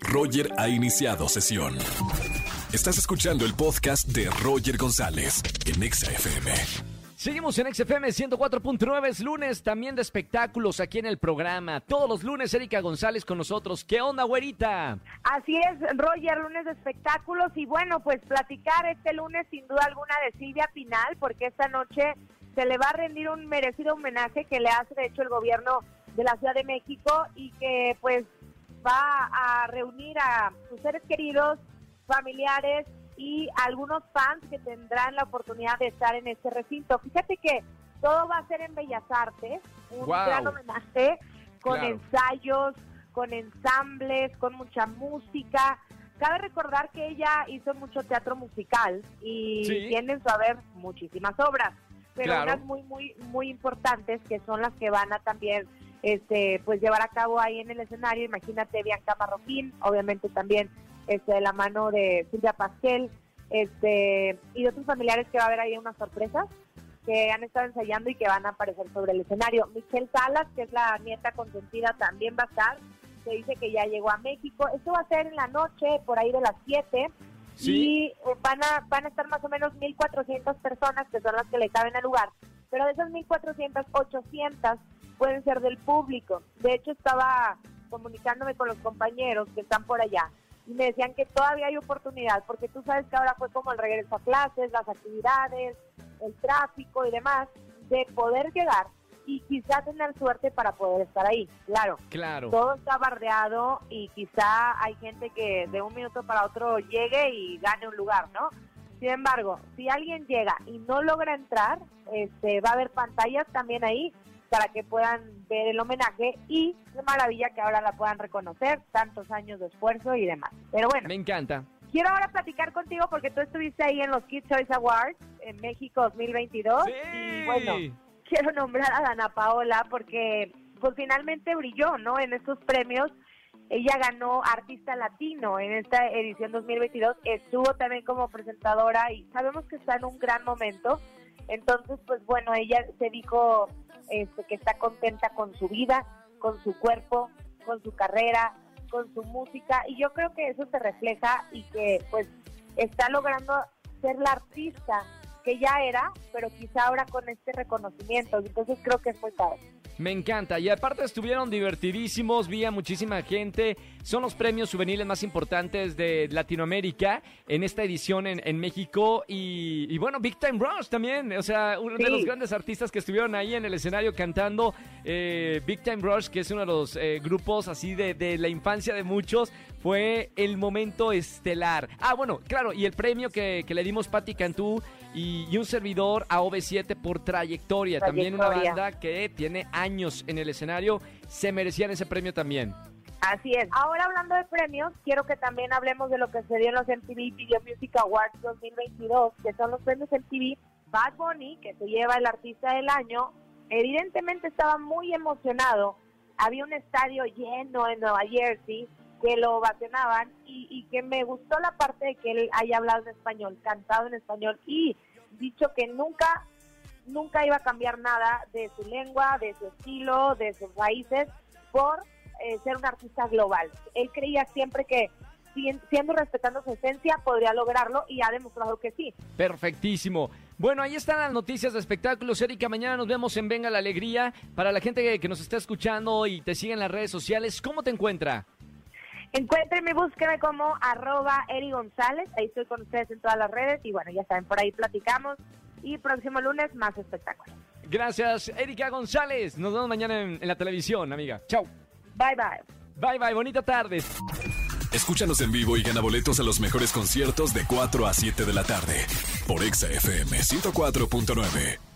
Roger ha iniciado sesión. Estás escuchando el podcast de Roger González en Exa FM. Seguimos en XFM 104.9, es lunes también de espectáculos aquí en el programa. Todos los lunes, Erika González con nosotros. ¿Qué onda, güerita? Así es, Roger, lunes de espectáculos. Y bueno, pues platicar este lunes sin duda alguna de Silvia Pinal, porque esta noche se le va a rendir un merecido homenaje que le hace de hecho el gobierno de la Ciudad de México y que pues va a reunir a sus seres queridos, familiares y algunos fans que tendrán la oportunidad de estar en este recinto. Fíjate que todo va a ser en Bellas Artes, un gran homenaje con Claro. ensayos, con ensambles, con mucha música. Cabe recordar que ella hizo mucho teatro musical y Sí. tiene en su haber muchísimas obras, pero Claro. unas muy muy muy importantes que son las que van a también este pues llevar a cabo ahí en el escenario. Imagínate Bianca Marroquín, obviamente también este de la mano de Silvia Pasquel, este y de otros familiares que va a haber ahí unas sorpresas que han estado ensayando y que van a aparecer sobre el escenario. Michelle Salas, que es la nieta consentida, también va a estar. Se dice que ya llegó a México. Esto va a ser en la noche, por ahí de las 7. Sí. Y eh, van a, van a estar más o menos 1.400 personas, que son las que le caben al lugar. Pero de esas 1.400, 800 pueden ser del público. De hecho, estaba comunicándome con los compañeros que están por allá y me decían que todavía hay oportunidad, porque tú sabes que ahora fue como el regreso a clases, las actividades, el tráfico y demás, de poder llegar y quizás tener suerte para poder estar ahí. Claro, Claro. todo está bardeado y quizá hay gente que de un minuto para otro llegue y gane un lugar, ¿no? Sin embargo, si alguien llega y no logra entrar, este, va a haber pantallas también ahí para que puedan ver el homenaje y qué maravilla que ahora la puedan reconocer, tantos años de esfuerzo y demás. Pero bueno, Me encanta. quiero ahora platicar contigo porque tú estuviste ahí en los Kids Choice Awards en México 2022 y bueno, quiero nombrar a Dana Paola porque pues finalmente brilló, ¿no? En estos premios. Ella ganó Artista Latino en esta edición 2022. Estuvo también como presentadora y sabemos que está en un gran momento. Entonces, pues bueno, ella se dijo este, que está contenta con su vida, con su cuerpo, con su carrera, con su música. Y yo creo que eso se refleja y que pues está logrando ser la artista que ya era, pero quizá ahora con este reconocimiento. Entonces creo que es muy padre. Me encanta. Y aparte estuvieron divertidísimos, vi a muchísima gente. Son los premios juveniles más importantes de Latinoamérica en esta edición en, en México. Y, y bueno, Big Time Rush también. O sea, uno de los grandes artistas que estuvieron ahí en el escenario cantando. eh, Big Time Rush, que es uno de los eh, grupos así de, de la infancia de muchos. Fue el momento estelar. Ah, bueno, claro. Y el premio que, que le dimos Patti Cantú y, y un servidor a OV7 por trayectoria. También una banda que tiene años en el escenario, se merecían ese premio también. Así es. Ahora hablando de premios, quiero que también hablemos de lo que se dio en los MTV Video Music Awards 2022, que son los premios MTV. Bad Bunny, que se lleva el artista del año, evidentemente estaba muy emocionado. Había un estadio lleno en Nueva Jersey que lo ovacionaban y, y que me gustó la parte de que él haya hablado en español, cantado en español y dicho que nunca nunca iba a cambiar nada de su lengua, de su estilo, de sus raíces, por eh, ser un artista global. Él creía siempre que, si- siendo respetando su esencia, podría lograrlo y ha demostrado que sí. Perfectísimo. Bueno, ahí están las noticias de espectáculos. Erika, mañana nos vemos en Venga la Alegría. Para la gente que nos está escuchando y te sigue en las redes sociales, ¿cómo te encuentra? Encuéntrenme, búsquenme como arroba Eri González. Ahí estoy con ustedes en todas las redes y bueno, ya saben, por ahí platicamos. Y próximo lunes, más espectáculos. Gracias, Erika González. Nos vemos mañana en, en la televisión, amiga. Chau. Bye, bye. Bye, bye. Bonita tarde. Escúchanos en vivo y gana boletos a los mejores conciertos de 4 a 7 de la tarde por Exa FM 104.9.